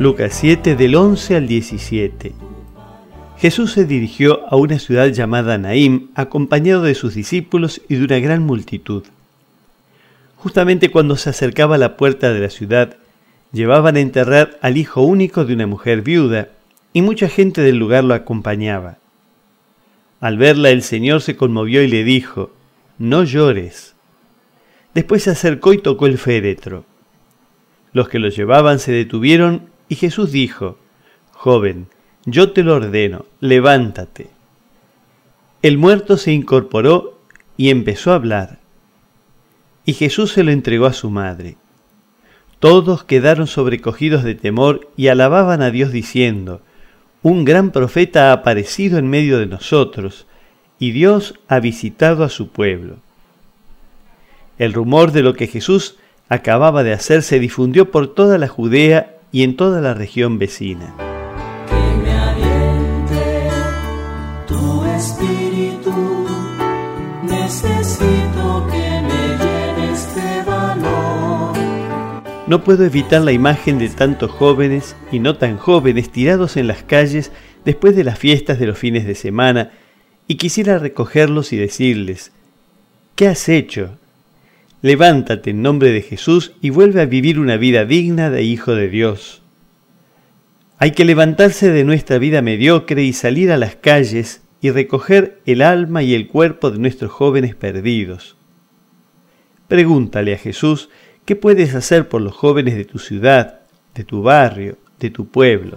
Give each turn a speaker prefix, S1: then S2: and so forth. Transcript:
S1: Lucas 7 del 11 al 17. Jesús se dirigió a una ciudad llamada Naim acompañado de sus discípulos y de una gran multitud. Justamente cuando se acercaba a la puerta de la ciudad, llevaban a enterrar al hijo único de una mujer viuda, y mucha gente del lugar lo acompañaba. Al verla el Señor se conmovió y le dijo, No llores. Después se acercó y tocó el féretro. Los que lo llevaban se detuvieron y Jesús dijo, Joven, yo te lo ordeno, levántate. El muerto se incorporó y empezó a hablar. Y Jesús se lo entregó a su madre. Todos quedaron sobrecogidos de temor y alababan a Dios diciendo, Un gran profeta ha aparecido en medio de nosotros, y Dios ha visitado a su pueblo. El rumor de lo que Jesús acababa de hacer se difundió por toda la Judea y en toda la región vecina.
S2: Que me aliente tu espíritu, necesito que me de valor.
S1: No puedo evitar la imagen de tantos jóvenes y no tan jóvenes tirados en las calles después de las fiestas de los fines de semana y quisiera recogerlos y decirles, ¿qué has hecho? Levántate en nombre de Jesús y vuelve a vivir una vida digna de Hijo de Dios. Hay que levantarse de nuestra vida mediocre y salir a las calles y recoger el alma y el cuerpo de nuestros jóvenes perdidos. Pregúntale a Jesús qué puedes hacer por los jóvenes de tu ciudad, de tu barrio, de tu pueblo.